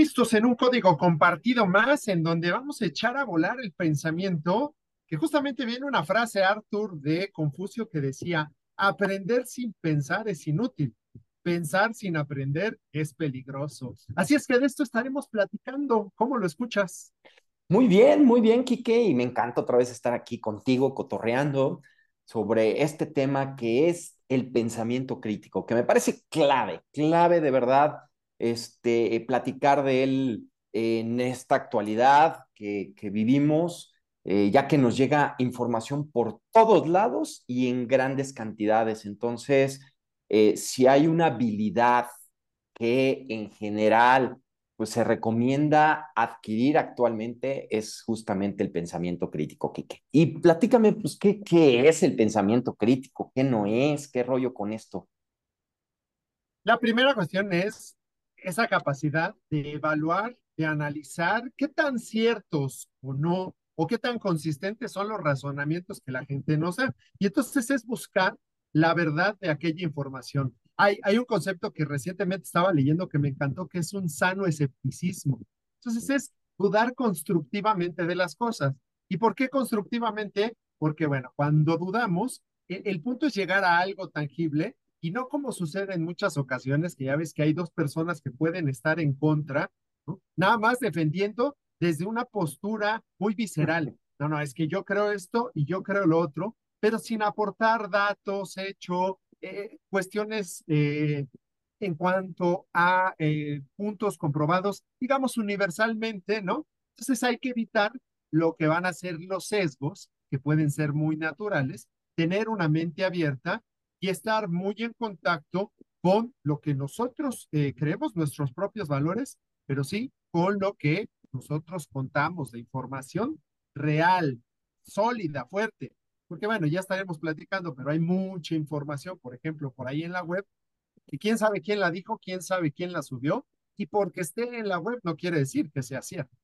Listos en un código compartido más en donde vamos a echar a volar el pensamiento, que justamente viene una frase, Arthur, de Confucio que decía, aprender sin pensar es inútil, pensar sin aprender es peligroso. Así es que de esto estaremos platicando. ¿Cómo lo escuchas? Muy bien, muy bien, Quique, y me encanta otra vez estar aquí contigo cotorreando sobre este tema que es el pensamiento crítico, que me parece clave, clave de verdad este, platicar de él en esta actualidad que, vivimos, eh, ya que nos llega información por todos lados y en grandes cantidades. Entonces, eh, si hay una habilidad que en general pues se recomienda adquirir actualmente es justamente el pensamiento crítico, Quique. Y platícame, pues, ¿qué, ¿qué es el pensamiento crítico? ¿Qué no es? ¿Qué rollo con esto? La primera cuestión es esa capacidad de evaluar, de analizar qué tan ciertos o no, o qué tan consistentes son los razonamientos que la gente nos da. Y entonces es buscar la verdad de aquella información. Hay, un concepto que recientemente estaba leyendo que me encantó, que es un sano escepticismo. Entonces es dudar constructivamente de las cosas. ¿Y por qué constructivamente? Porque, bueno, cuando dudamos, el, el punto es llegar a algo tangible y no como sucede en muchas ocasiones, que ya ves que hay dos personas que pueden estar en contra, ¿no? nada más defendiendo desde una postura muy visceral. No, no, es que yo creo esto y yo creo lo otro, pero sin aportar datos, hecho, eh, cuestiones eh, en cuanto a eh, puntos comprobados, digamos universalmente, ¿no? Entonces hay que evitar lo que van a ser los sesgos, que pueden ser muy naturales, tener una mente abierta y estar muy en contacto con lo que nosotros eh, creemos, nuestros propios valores, pero sí con lo que nosotros contamos de información real, sólida, fuerte. Porque bueno, ya estaremos platicando, pero hay mucha información, por ejemplo, por ahí en la web, y quién sabe quién la dijo, quién sabe quién la subió, y porque esté en la web no quiere decir que sea cierto.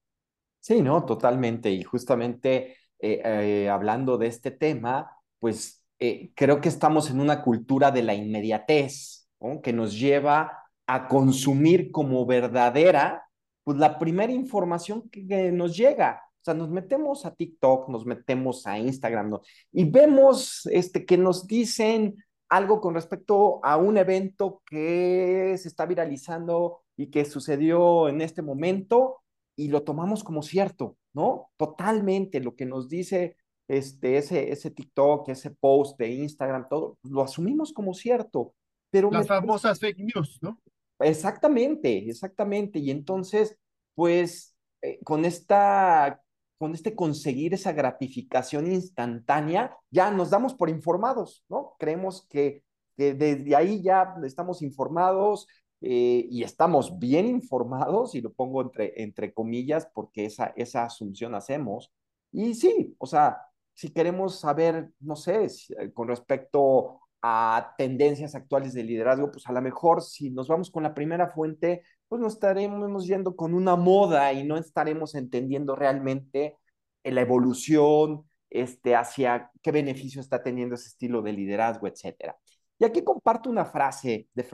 Sí, no, totalmente. Y justamente eh, eh, hablando de este tema, pues eh, creo que estamos en una cultura de la inmediatez, que nos lleva a consumir como verdadera, pues la primera información que, nos llega. O sea, nos metemos a TikTok, nos metemos a Instagram, ¿no? y vemos este, que nos dicen algo con respecto a un evento que se está viralizando y que sucedió en este momento y lo tomamos como cierto, ¿no? Totalmente lo que nos dice este, ese, ese TikTok, ese post de Instagram, todo, lo asumimos como cierto. Pero Las famosas fake news, ¿no? Exactamente, exactamente. Y entonces, pues, eh, con esta, con este conseguir esa gratificación instantánea, ya nos damos por informados, ¿no? Creemos que, desde ahí ya estamos informados eh, y estamos bien informados, y lo pongo entre, entre comillas porque esa, esa asunción hacemos. Y sí, o sea, si queremos saber, no sé, eh, con respecto a tendencias actuales de liderazgo, pues a lo mejor si nos vamos con la primera fuente, pues nos estaremos yendo con una moda y no estaremos entendiendo realmente eh, la evolución, este, hacia qué beneficio está teniendo ese estilo de liderazgo, etcétera. Y aquí comparto una frase de,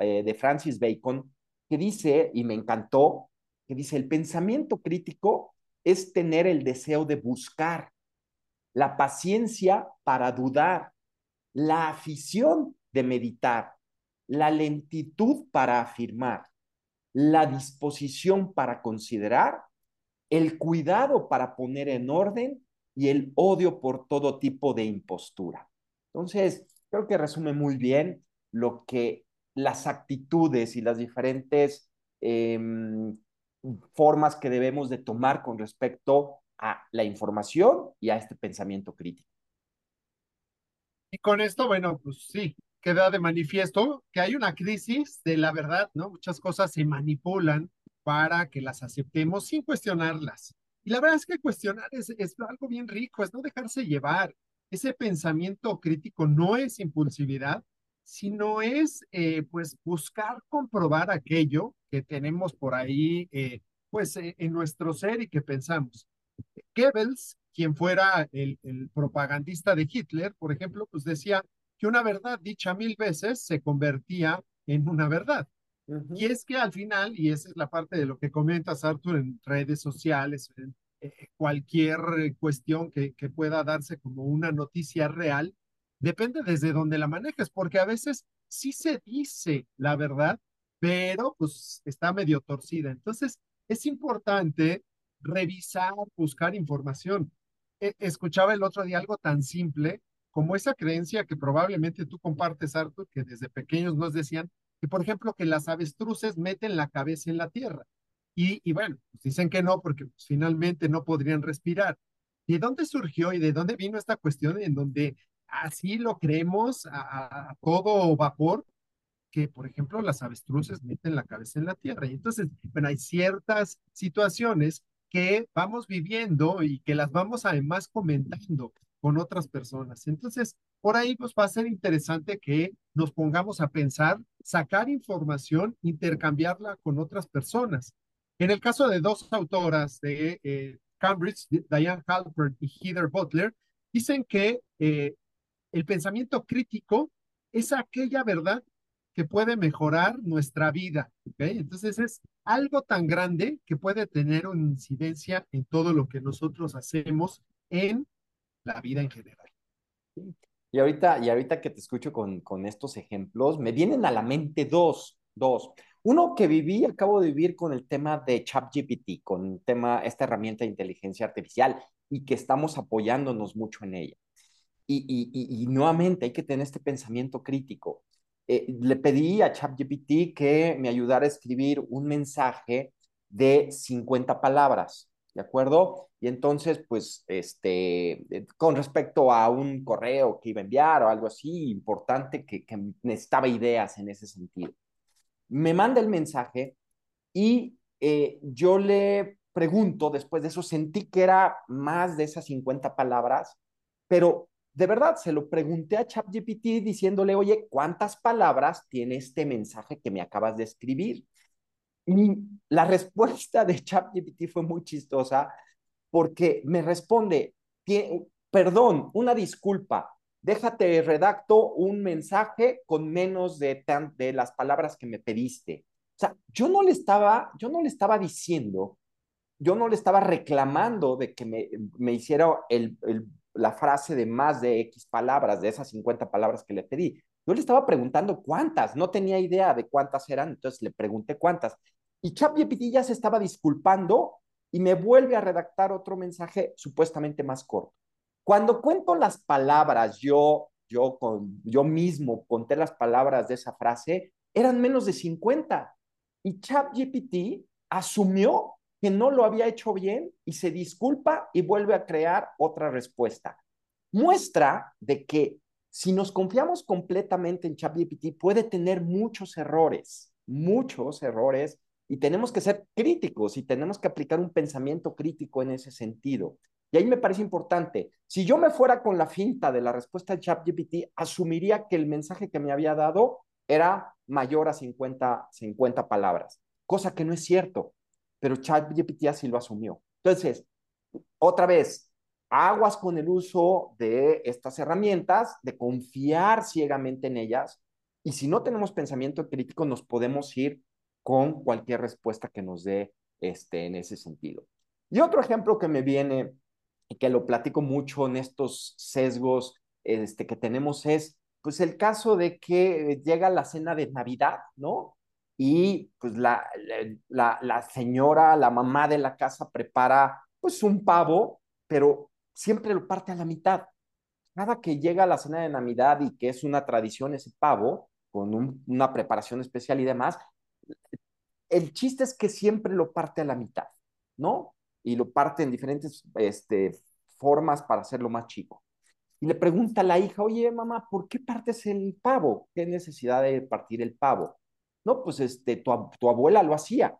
eh, de Francis Bacon que dice, y me encantó, que dice, el pensamiento crítico es tener el deseo de buscar, la paciencia para dudar, la afición de meditar, la lentitud para afirmar, la disposición para considerar, el cuidado para poner en orden y el odio por todo tipo de impostura. Entonces, creo que resume muy bien lo que las actitudes y las diferentes em, formas que debemos de tomar con respecto a la información y a este pensamiento crítico. Y con esto, bueno, pues sí, queda de manifiesto que hay una crisis de la verdad, ¿no? Muchas cosas se manipulan para que las aceptemos sin cuestionarlas. Y la verdad es que cuestionar es, es algo bien rico, es no dejarse llevar. Ese pensamiento crítico no es impulsividad, sino es eh, pues buscar comprobar aquello que tenemos por ahí eh, pues eh, en nuestro ser y que pensamos. Goebbels, quien fuera el, propagandista de Hitler, por ejemplo, pues decía que una verdad dicha mil veces se convertía en una verdad. Y es que al final, y esa es la parte de lo que comentas, Arthur, en redes sociales, en eh, cualquier cuestión que, que pueda darse como una noticia real, depende desde donde la manejes, porque a veces sí se dice la verdad, pero pues está medio torcida. Entonces, es importante revisar, buscar información. E, escuchaba el otro día algo tan simple como esa creencia que probablemente tú compartes, Arthur, que desde pequeños nos decían que, por ejemplo, que las avestruces meten la cabeza en la tierra. Y, y bueno, pues dicen que no, porque pues, finalmente no podrían respirar. ¿De dónde surgió y de dónde vino esta cuestión en donde así lo creemos a, a todo vapor? que, por ejemplo, las avestruces meten la cabeza en la tierra. Y entonces, bueno, hay ciertas situaciones que vamos viviendo y que las vamos además comentando con otras personas. Entonces, por ahí pues va a ser interesante que nos pongamos a pensar, sacar información, intercambiarla con otras personas. En el caso de dos autoras de eh, Cambridge, Diane Halpern y Heather Butler, dicen que eh, el pensamiento crítico es aquella verdad que puede mejorar nuestra vida. ¿okay? Entonces es algo tan grande que puede tener una incidencia en todo lo que nosotros hacemos en la vida en general. Y ahorita, y ahorita que te escucho con, con estos ejemplos, me vienen a la mente dos, dos. Uno que viví, acabo de vivir con el tema de ChatGPT, con tema, esta herramienta de inteligencia artificial y que estamos apoyándonos mucho en ella. Y, y, y, y nuevamente hay que tener este pensamiento crítico. Eh, le pedí a ChatGPT que me ayudara a escribir un mensaje de 50 palabras, ¿de acuerdo? Y entonces, pues, este, eh, con respecto a un correo que iba a enviar o algo así importante, que, que necesitaba ideas en ese sentido. Me manda el mensaje y eh, yo le pregunto, después de eso, sentí que era más de esas 50 palabras, pero de verdad, se lo pregunté a ChatGPT diciéndole, oye, ¿cuántas palabras tiene este mensaje que me acabas de escribir? Y la respuesta de ChatGPT fue muy chistosa porque me responde, perdón, una disculpa, déjate redacto un mensaje con menos de, de las palabras que me pediste. O sea, yo no le estaba, yo no le estaba diciendo, yo no le estaba reclamando de que me, me hiciera el, el la frase de más de X palabras, de esas 50 palabras que le pedí. Yo le estaba preguntando cuántas, no tenía idea de cuántas eran, entonces le pregunté cuántas. Y ChatGPT ya se estaba disculpando y me vuelve a redactar otro mensaje supuestamente más corto. Cuando cuento las palabras, yo, yo, con, yo mismo conté las palabras de esa frase, eran menos de 50. Y ChatGPT asumió que no lo había hecho bien y se disculpa y vuelve a crear otra respuesta. Muestra de que si nos confiamos completamente en ChatGPT puede tener muchos errores, muchos errores y tenemos que ser críticos y tenemos que aplicar un pensamiento crítico en ese sentido. Y ahí me parece importante, si yo me fuera con la finta de la respuesta de ChatGPT, asumiría que el mensaje que me había dado era mayor a 50, 50 palabras, cosa que no es cierto pero ChatGPT así lo asumió. Entonces, otra vez, aguas con el uso de estas herramientas, de confiar ciegamente en ellas, y si no tenemos pensamiento crítico, nos podemos ir con cualquier respuesta que nos dé este, en ese sentido. Y otro ejemplo que me viene que lo platico mucho en estos sesgos este, que tenemos es, pues el caso de que llega la cena de Navidad, ¿no? Y pues la, la, la, señora, la mamá de la casa prepara pues un pavo, pero siempre lo parte a la mitad. Cada que llega la cena de Navidad y que es una tradición ese pavo, con una preparación especial y demás, el chiste es que siempre lo parte a la mitad, ¿no? Y lo parte en diferentes este, formas para hacerlo más chico. Y le pregunta a la hija, oye, mamá, ¿por qué partes el pavo? ¿Qué necesidad de partir el pavo? No, pues este, tu, tu abuela lo hacía.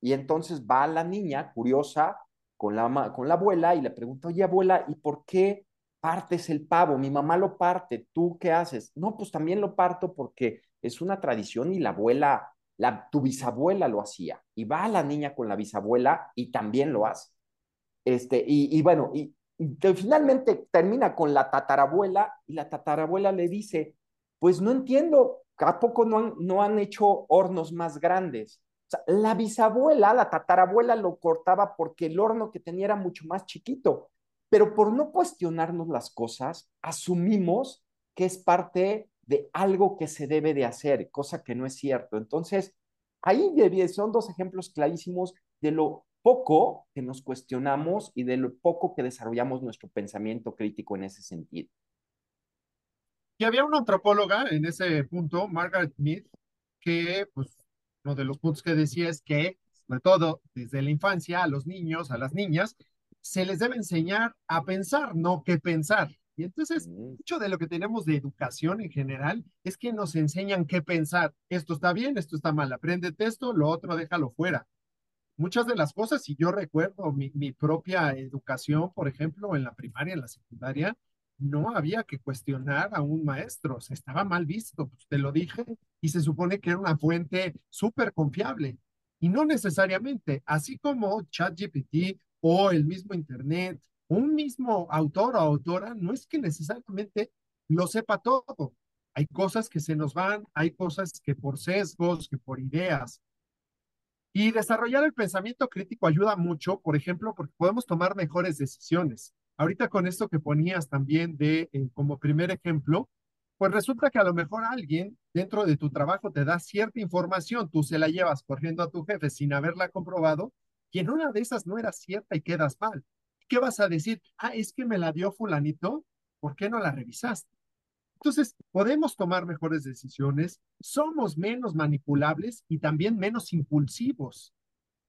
Y entonces va la niña curiosa con la, con la abuela y le pregunta, oye abuela, ¿y por qué partes el pavo? Mi mamá lo parte, ¿tú qué haces? No, pues también lo parto porque es una tradición y la abuela, la, tu bisabuela lo hacía. Y va la niña con la bisabuela y también lo hace. Este, y, y bueno, y, y finalmente termina con la tatarabuela y la tatarabuela le dice, pues no entiendo, ¿A poco no han, no han hecho hornos más grandes? La bisabuela, la tatarabuela lo cortaba porque el horno que tenía era mucho más chiquito. Pero por no cuestionarnos las cosas, asumimos que es parte de algo que se debe de hacer, cosa que no es cierto. Entonces, ahí son dos ejemplos clarísimos de lo poco que nos cuestionamos y de lo poco que desarrollamos nuestro pensamiento crítico en ese sentido. Y había una antropóloga en ese punto, Margaret Mead, que pues uno de los puntos que decía es que, sobre todo desde la infancia, a los niños, a las niñas, se les debe enseñar a pensar, no que pensar. Y entonces, mm. mucho de lo que tenemos de educación en general es que nos enseñan qué pensar. Esto está bien, esto está mal, apréndete esto, lo otro déjalo fuera. Muchas de las cosas, si yo recuerdo mi, mi propia educación, por ejemplo, en la primaria, en la secundaria, no había que cuestionar a un maestro, se estaba mal visto, pues te lo dije, y se supone que era una fuente súper confiable. Y no necesariamente, así como ChatGPT o el mismo Internet, un mismo autor o autora, no es que necesariamente lo sepa todo. Hay cosas que se nos van, hay cosas que por sesgos, que por ideas. Y desarrollar el pensamiento crítico ayuda mucho, por ejemplo, porque podemos tomar mejores decisiones. Ahorita con esto que ponías también de eh, como primer ejemplo, pues resulta que a lo mejor alguien dentro de tu trabajo te da cierta información, tú se la llevas corriendo a tu jefe sin haberla comprobado, y en una de esas no era cierta y quedas mal. ¿Qué vas a decir? Ah, es que me la dio fulanito, ¿por qué no la revisaste? Entonces, podemos tomar mejores decisiones, somos menos manipulables y también menos impulsivos.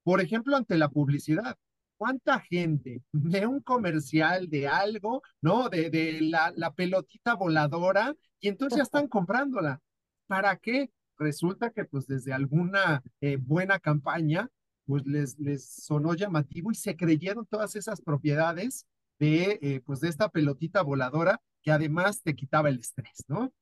Por ejemplo, ante la publicidad. ¿Cuánta gente ve un comercial de algo, ¿no? De, de la, la pelotita voladora y entonces ya están comprándola. ¿Para qué? Resulta que pues desde alguna eh, buena campaña, pues les, les sonó llamativo y se creyeron todas esas propiedades de, eh, pues de esta pelotita voladora que además te quitaba el estrés, ¿no?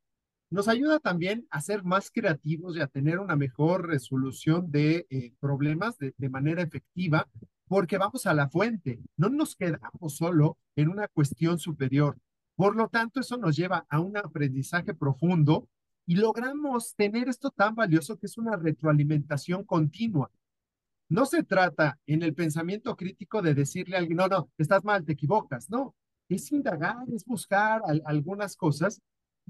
Nos ayuda también a ser más creativos y a tener una mejor resolución de eh, problemas de, de manera efectiva porque vamos a la fuente, no nos quedamos solo en una cuestión superior. Por lo tanto, eso nos lleva a un aprendizaje profundo y logramos tener esto tan valioso que es una retroalimentación continua. No se trata en el pensamiento crítico de decirle a alguien, no, no, estás mal, te equivocas, no. Es indagar, es buscar algunas cosas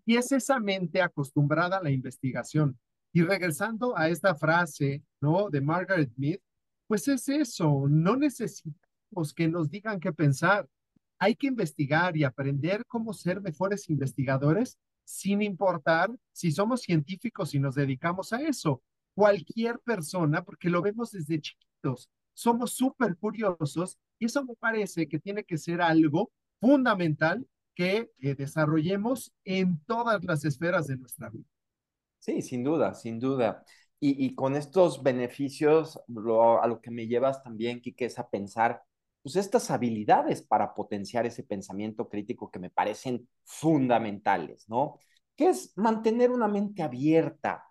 y es esa mente acostumbrada a la investigación. Y regresando a esta frase, ¿no? De Margaret Mead, pues es eso, no necesitamos que nos digan qué pensar. Hay que investigar y aprender cómo ser mejores investigadores sin importar si somos científicos y nos dedicamos a eso. Cualquier persona, porque lo vemos desde chiquitos, somos súper curiosos y eso me parece que tiene que ser algo fundamental que eh, desarrollemos en todas las esferas de nuestra vida. Sí, sin duda, sin duda. Y, con estos beneficios, a lo que me llevas también, Kike, es a pensar, pues estas habilidades para potenciar ese pensamiento crítico que me parecen fundamentales, ¿no? Que es mantener una mente abierta.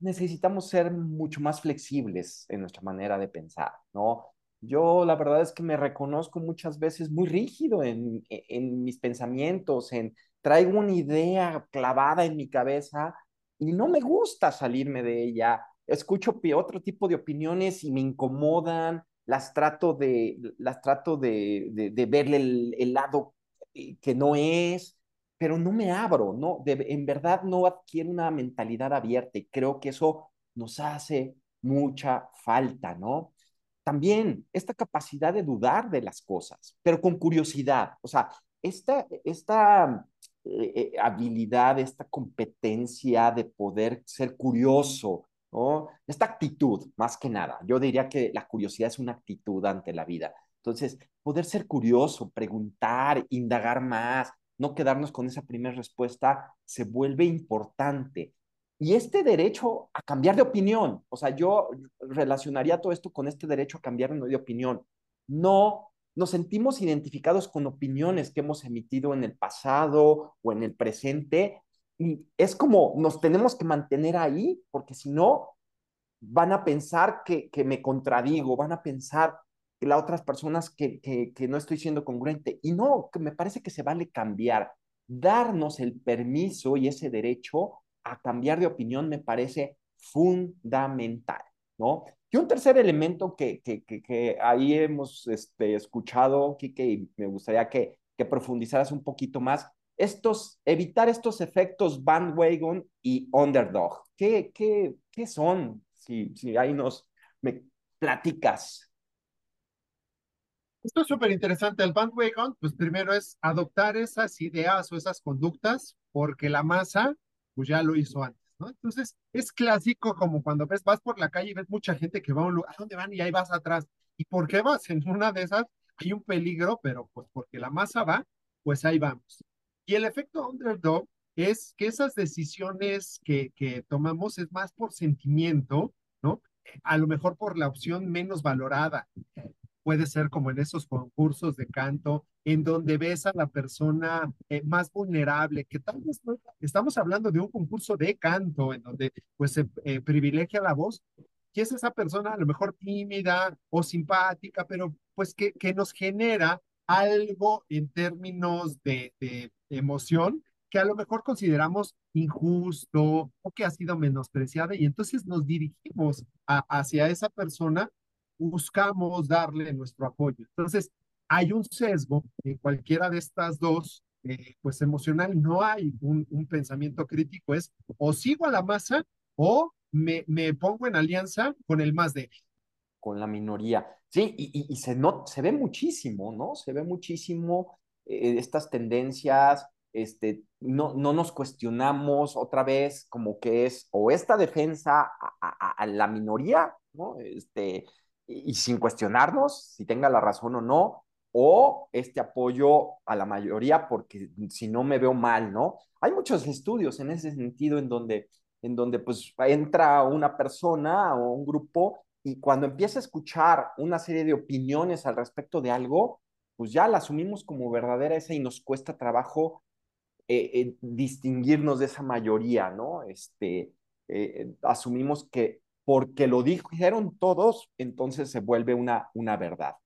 Necesitamos ser mucho más flexibles en nuestra manera de pensar, ¿no? Yo la verdad es que me reconozco muchas veces muy rígido en, en mis pensamientos, en traigo una idea clavada en mi cabeza y no me gusta salirme de ella. Escucho otro tipo de opiniones y me incomodan, las trato de, las trato de, de, verle el, lado eh, que no es, pero no me abro, ¿no? en verdad no adquiero una mentalidad abierta y creo que eso nos hace mucha falta, ¿no? También esta capacidad de dudar de las cosas, pero con curiosidad, o sea, esta, esta eh, habilidad, esta competencia de poder ser curioso. Esta actitud, más que nada. Yo diría que la curiosidad es una actitud ante la vida. Entonces, poder ser curioso, preguntar, indagar más, no quedarnos con esa primera respuesta, se vuelve importante. Y este derecho a cambiar de opinión, o sea, yo relacionaría todo esto con este derecho a cambiar de opinión. No nos sentimos identificados con opiniones que hemos emitido en el pasado o en el presente y es como nos tenemos que mantener ahí porque si no van a pensar que, que, me contradigo, van a pensar que las otras personas que, que, que no estoy siendo congruente y no, que me parece que se vale cambiar, darnos el permiso y ese derecho a cambiar de opinión me parece fundamental, ¿no? Y un tercer elemento que, que, que, ahí hemos este, escuchado, Kike, y me gustaría que, que profundizaras un poquito más, estos, evitar estos efectos bandwagon y underdog. ¿Qué, qué, qué son? Si, si ahí nos me platicas. Esto es súper interesante. El bandwagon, pues primero es adoptar esas ideas o esas conductas porque la masa, pues ya lo hizo antes. Entonces, es clásico como cuando ves, vas por la calle y ves mucha gente que va a un lugar, ¿a dónde van? Y ahí vas atrás. ¿Y por qué vas? En una de esas hay un peligro, pero pues porque la masa va, pues ahí vamos. Y el efecto underdog es que esas decisiones que, que tomamos es más por sentimiento, ¿no? A lo mejor por la opción menos valorada puede ser como en esos concursos de canto, en donde ves a la persona eh, más vulnerable, que tal vez no, estamos hablando de un concurso de canto, en donde pues se eh, privilegia la voz, y es esa persona a lo mejor tímida o simpática, pero pues que, que nos genera algo en términos de, de emoción que a lo mejor consideramos injusto o que ha sido menospreciada y entonces nos dirigimos a, hacia esa persona buscamos darle nuestro apoyo. Entonces, hay un sesgo en cualquiera de estas dos, eh, pues emocional, no hay un, un, pensamiento crítico, es o sigo a la masa o me, me pongo en alianza con el más débil. Con la minoría. Sí, y, y, y se, no, se ve muchísimo, ¿no? Se ve muchísimo eh, estas tendencias, este, no, no nos cuestionamos otra vez como que es o esta defensa a, a, a la minoría, ¿no? Este, y, sin cuestionarnos si tenga la razón o no, o este apoyo a la mayoría porque si no me veo mal, ¿no? Hay muchos estudios en ese sentido en donde, en donde pues entra una persona o un grupo y cuando empieza a escuchar una serie de opiniones al respecto de algo, pues ya la asumimos como verdadera esa y nos cuesta trabajo eh, eh, distinguirnos de esa mayoría, ¿no? Este, eh, asumimos que porque lo dijeron todos, entonces se vuelve una, una verdad.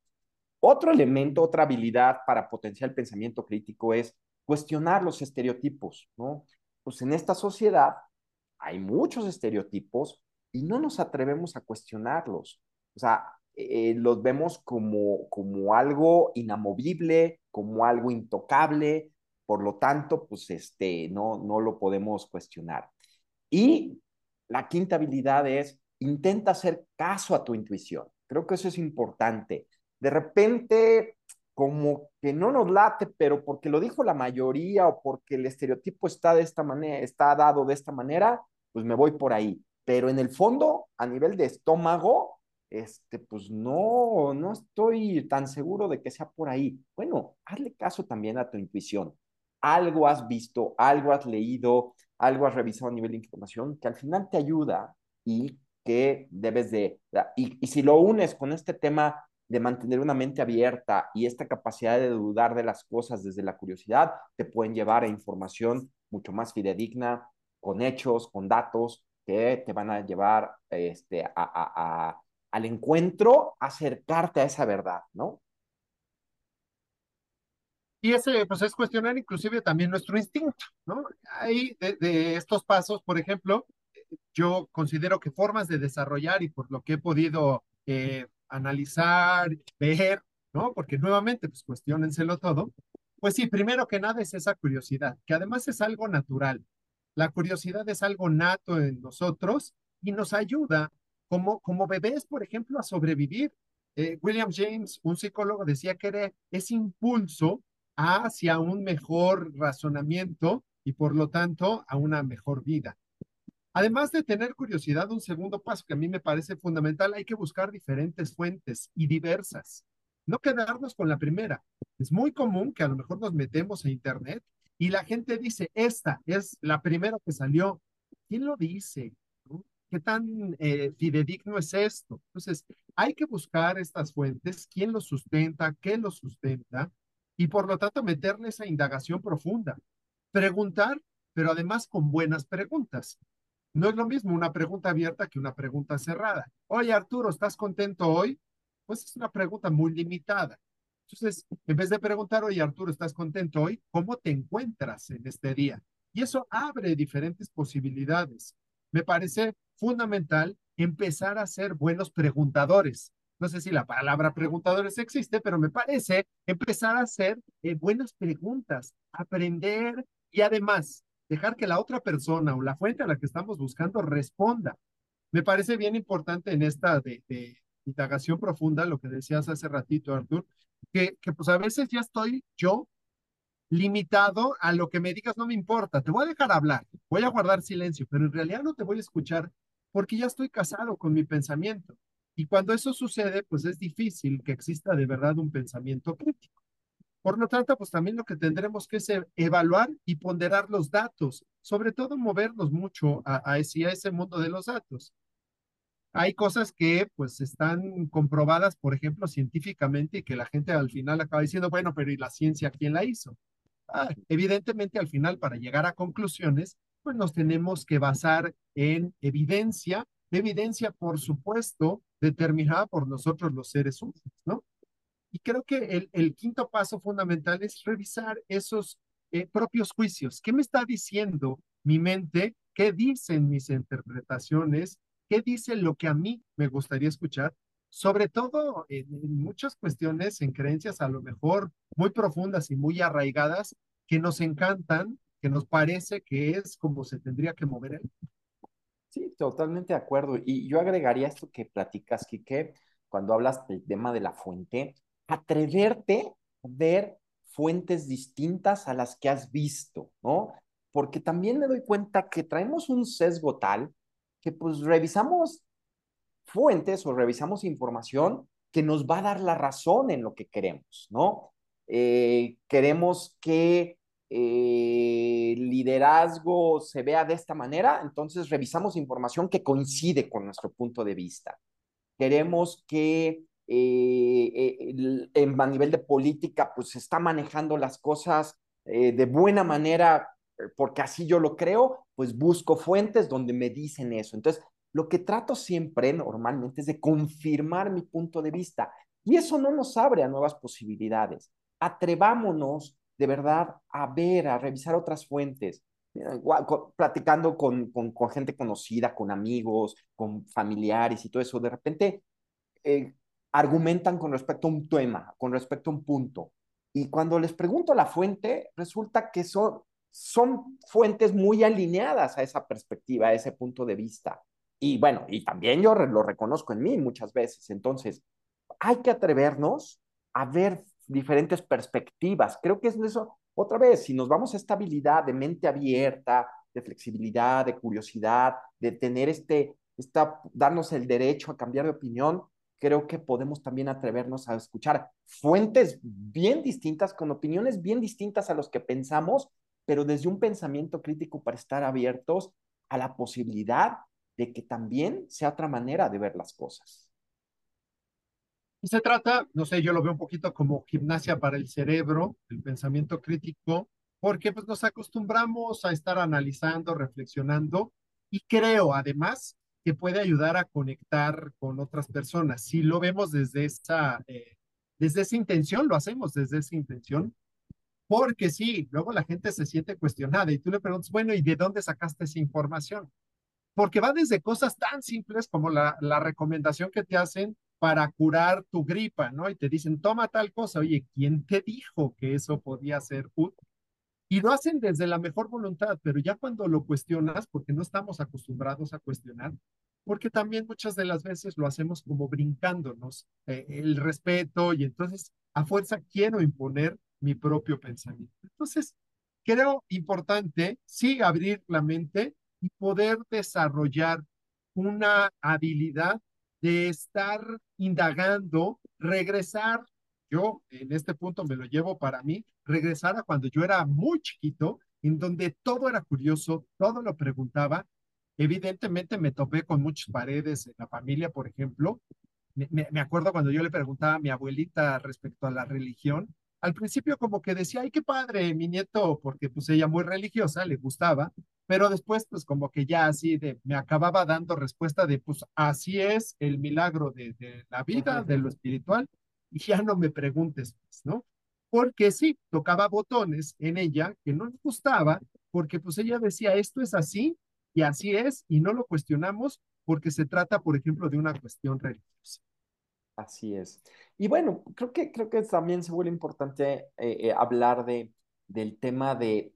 Otro elemento, otra habilidad para potenciar el pensamiento crítico es cuestionar los estereotipos, ¿no? Pues en esta sociedad hay muchos estereotipos y no nos atrevemos a cuestionarlos. O sea, eh, los vemos como, como algo inamovible, como algo intocable, por lo tanto, pues este, no, no lo podemos cuestionar. Y la quinta habilidad es intenta hacer caso a tu intuición. Creo que eso es importante. De repente, como que no nos late, pero porque lo dijo la mayoría o porque el estereotipo está de esta manera, está dado de esta manera, pues me voy por ahí. Pero en el fondo, a nivel de estómago, este, pues no, no estoy tan seguro de que sea por ahí. Bueno, hazle caso también a tu intuición. Algo has visto, algo has leído, algo has revisado a nivel de información que al final te ayuda y que debes de, y, y si lo unes con este tema de mantener una mente abierta y esta capacidad de dudar de las cosas desde la curiosidad, te pueden llevar a información mucho más fidedigna, con hechos, con datos, que te van a llevar este, a, a, al encuentro, acercarte a esa verdad, ¿no? Y ese, pues es cuestionar inclusive también nuestro instinto, ¿no? De, de estos pasos, por ejemplo, yo considero que formas de desarrollar y por lo que he podido eh, analizar, ver, ¿no? Porque nuevamente, pues cuestionenselo todo. Pues sí, primero que nada es esa curiosidad, que además es algo natural. La curiosidad es algo nato en nosotros y nos ayuda como, como bebés, por ejemplo, a sobrevivir. Eh, William James, un psicólogo, decía que era ese impulso hacia un mejor razonamiento y por lo tanto a una mejor vida. Además de tener curiosidad, un segundo paso que a mí me parece fundamental, hay que buscar diferentes fuentes y diversas. No quedarnos con la primera. Es muy común que a lo mejor nos metemos a Internet y la gente dice, esta es la primera que salió. ¿Quién lo dice? ¿Qué tan eh, fidedigno es esto? Entonces, hay que buscar estas fuentes, quién lo sustenta, qué lo sustenta, y por lo tanto meterle esa indagación profunda. Preguntar, pero además con buenas preguntas. No es lo mismo una pregunta abierta que una pregunta cerrada. Oye, Arturo, ¿estás contento hoy? Pues es una pregunta muy limitada. Entonces, en vez de preguntar, oye, Arturo, ¿estás contento hoy? ¿Cómo te encuentras en este día? Y eso abre diferentes posibilidades. Me parece fundamental empezar a ser buenos preguntadores. No sé si la palabra preguntadores existe, pero me parece empezar a hacer eh, buenas preguntas, aprender y además dejar que la otra persona o la fuente a la que estamos buscando responda. Me parece bien importante en esta de, indagación profunda, lo que decías hace ratito, Artur, que, que pues a veces ya estoy yo limitado a lo que me digas, no me importa, te voy a dejar hablar, voy a guardar silencio, pero en realidad no te voy a escuchar porque ya estoy casado con mi pensamiento. Y cuando eso sucede, pues es difícil que exista de verdad un pensamiento crítico. Por lo tanto, pues también lo que tendremos que evaluar y ponderar los datos, sobre todo movernos mucho a, a, ese, a ese mundo de los datos. Hay cosas que pues están comprobadas, por ejemplo, científicamente y que la gente al final acaba diciendo, bueno, pero ¿y la ciencia quién la hizo? Ah, evidentemente, al final, para llegar a conclusiones, pues nos tenemos que basar en evidencia, evidencia, por supuesto, determinada por nosotros los seres humanos, ¿no? Y creo que el, el quinto paso fundamental es revisar esos eh, propios juicios. ¿Qué me está diciendo mi mente? ¿Qué dicen mis interpretaciones? ¿Qué dice lo que a mí me gustaría escuchar? sobre todo en, en, muchas cuestiones, en creencias a lo mejor muy profundas y muy arraigadas, que nos encantan, que nos parece que es como se tendría que mover él. Sí, totalmente de acuerdo. Y yo agregaría esto que platicas, Quique, cuando hablas del tema de la fuente, atreverte a ver fuentes distintas a las que has visto, ¿no? Porque también me doy cuenta que traemos un sesgo tal que pues revisamos fuentes o revisamos información que nos va a dar la razón en lo que queremos, ¿no? Eh, queremos que eh, liderazgo se vea de esta manera, entonces revisamos información que coincide con nuestro punto de vista. Queremos que eh, en, a nivel de política, pues está manejando las cosas de buena manera, porque así yo lo creo, pues busco fuentes donde me dicen eso. Entonces, lo que trato siempre normalmente es de confirmar mi punto de vista y eso no nos abre a nuevas posibilidades. Atrevámonos de verdad a ver, a revisar otras fuentes, platicando con, con, con gente conocida, con amigos, con familiares y todo eso. De repente eh, argumentan con respecto a un tema, con respecto a un punto. Y cuando les pregunto la fuente, resulta que son, son fuentes muy alineadas a esa perspectiva, a ese punto de vista. Y bueno, y también yo lo reconozco en mí muchas veces. Entonces, hay que atrevernos a ver diferentes perspectivas. Creo que es eso, otra vez, si nos vamos a esta habilidad de mente abierta, de flexibilidad, de curiosidad, de tener este, esta, darnos el derecho a cambiar de opinión, creo que podemos también atrevernos a escuchar fuentes bien distintas, con opiniones bien distintas a los que pensamos, pero desde un pensamiento crítico para estar abiertos a la posibilidad de que también sea otra manera de ver las cosas. Y se trata, no sé, yo lo veo un poquito como gimnasia para el cerebro, el pensamiento crítico, porque pues nos acostumbramos a estar analizando, reflexionando y creo además que puede ayudar a conectar con otras personas. Si lo vemos desde esa, eh, desde esa intención, lo hacemos desde esa intención, porque sí, luego la gente se siente cuestionada y tú le preguntas, bueno, ¿y de dónde sacaste esa información? porque va desde cosas tan simples como la, la recomendación que te hacen para curar tu gripa, ¿no? Y te dicen, toma tal cosa. Oye, ¿quién te dijo que eso podía ser útil? Y lo hacen desde la mejor voluntad, pero ya cuando lo cuestionas, porque no estamos acostumbrados a cuestionar, porque también muchas de las veces lo hacemos como brincándonos eh, el respeto y entonces a fuerza quiero imponer mi propio pensamiento. Entonces, creo importante, sí, abrir la mente, y poder desarrollar una habilidad de estar indagando, regresar, yo en este punto me lo llevo para mí, regresar a cuando yo era muy chiquito, en donde todo era curioso, todo lo preguntaba. Evidentemente me topé con muchas paredes en la familia, por ejemplo. Me, me, acuerdo cuando yo le preguntaba a mi abuelita respecto a la religión, al principio como que decía, ay, qué padre, mi nieto, porque pues ella muy religiosa, le gustaba, pero después pues como que ya así de, me acababa dando respuesta de, pues así es el milagro de, de la vida, de lo espiritual, y ya no me preguntes, pues, ¿no? porque sí, tocaba botones en ella que no le gustaba, porque pues ella decía, esto es así y así es, y no lo cuestionamos porque se trata, por ejemplo, de una cuestión religiosa. Así es. Y bueno, creo que, creo que también se vuelve importante eh, eh, hablar de, del tema de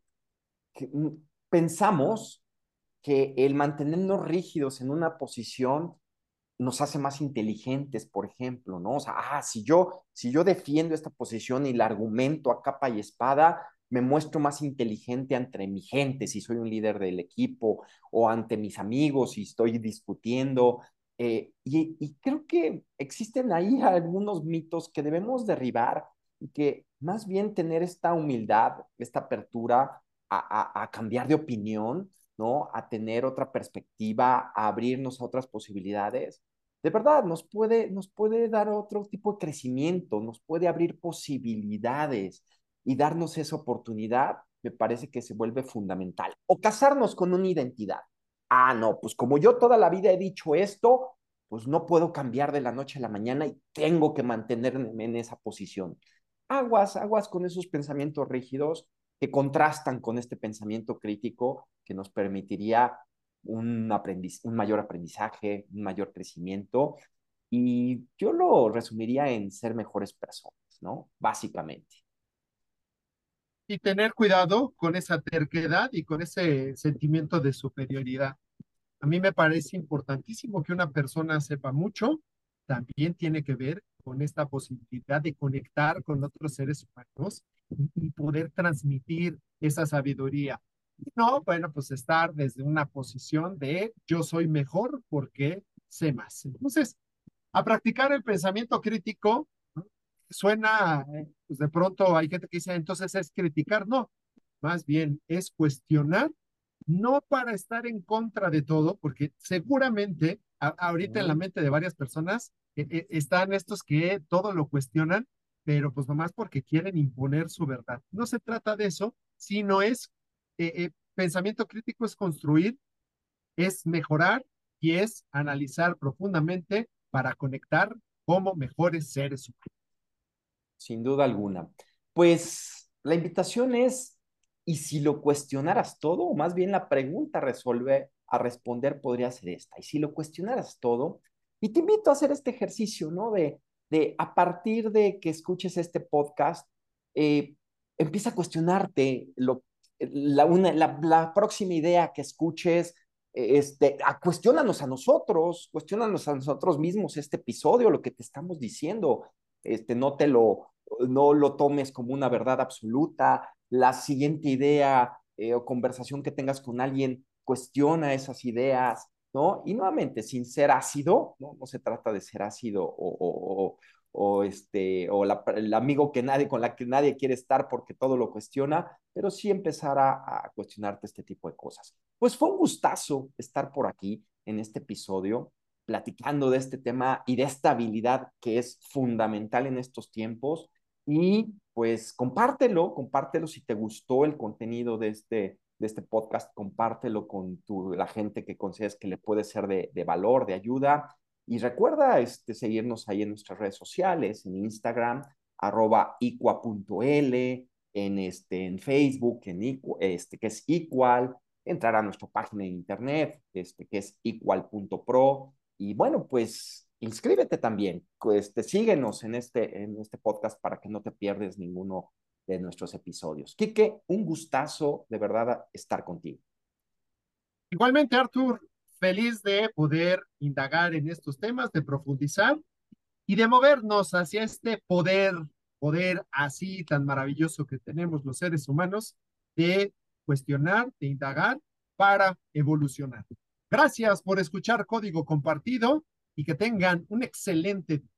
que mm, pensamos que el mantenernos rígidos en una posición nos hace más inteligentes, por ejemplo, ¿no? O sea, ah, si yo, si yo defiendo esta posición y la argumento a capa y espada, me muestro más inteligente ante mi gente, si soy un líder del equipo, o ante mis amigos, si estoy discutiendo. Eh, y, creo que existen ahí algunos mitos que debemos derribar y que más bien tener esta humildad, esta apertura a, a, a cambiar de opinión, ¿no? A tener otra perspectiva, a abrirnos a otras posibilidades, de verdad nos puede, nos puede dar otro tipo de crecimiento, nos puede abrir posibilidades y darnos esa oportunidad, me parece que se vuelve fundamental. O casarnos con una identidad. Ah, no, pues como yo toda la vida he dicho esto, pues no puedo cambiar de la noche a la mañana y tengo que mantenerme en esa posición. Aguas, aguas con esos pensamientos rígidos que contrastan con este pensamiento crítico que nos permitiría un, mayor aprendizaje, un mayor crecimiento. Y yo lo resumiría en ser mejores personas, ¿no? Básicamente. Y tener cuidado con esa terquedad y con ese sentimiento de superioridad. A mí me parece importantísimo que una persona sepa mucho, también tiene que ver con esta posibilidad de conectar con otros seres humanos y, poder transmitir esa sabiduría. No, bueno, pues estar desde una posición de yo soy mejor porque sé más. Entonces, a practicar el pensamiento crítico, suena, pues de pronto hay gente que dice, entonces es criticar. No, más bien es cuestionar, no para estar en contra de todo, porque seguramente ahorita en la mente de varias personas eh, eh, están estos que todo lo cuestionan, pero pues nomás porque quieren imponer su verdad. No se trata de eso, sino es eh, pensamiento crítico es construir, es mejorar y es analizar profundamente para conectar como mejores seres humanos. Sin duda alguna. Pues la invitación es, ¿y si lo cuestionaras todo? O más bien la pregunta resuelve a responder podría ser esta. ¿Y si lo cuestionaras todo? Y te invito a hacer este ejercicio, ¿no? De, de a partir de que escuches este podcast, eh, empieza a cuestionarte lo, la, una, la, la próxima idea que escuches, este, a, cuestionanos a nosotros, cuestionanos a nosotros mismos este episodio, lo que te estamos diciendo, este, no te lo, no lo tomes como una verdad absoluta, la siguiente idea eh, o conversación que tengas con alguien, cuestiona esas ideas, ¿no? Y nuevamente, sin ser ácido, ¿no? No se trata de ser ácido o, o este, o el amigo que nadie, con la que nadie quiere estar porque todo lo cuestiona, pero sí empezar a, cuestionarte este tipo de cosas. Pues fue un gustazo estar por aquí en este episodio platicando de este tema y de esta habilidad que es fundamental en estos tiempos. Y pues compártelo, compártelo si te gustó el contenido de este, de este podcast, compártelo con tu, la gente que consideres que le puede ser de valor, de ayuda. Y recuerda este, seguirnos ahí en nuestras redes sociales, en Instagram, arroba icua.l, en, este, en Facebook, en este, que es igual, entrar a nuestra página de internet, este, que es igual.pro. Y bueno, pues inscríbete también, este, síguenos en este, en este podcast para que no te pierdes ninguno de nuestros episodios. Quique, un gustazo de verdad estar contigo. Igualmente, Artur, Feliz de poder indagar en estos temas, de profundizar y de movernos hacia este poder, poder así tan maravilloso que tenemos los seres humanos de cuestionar, de indagar para evolucionar. Gracias por escuchar Código Compartido y que tengan un excelente día.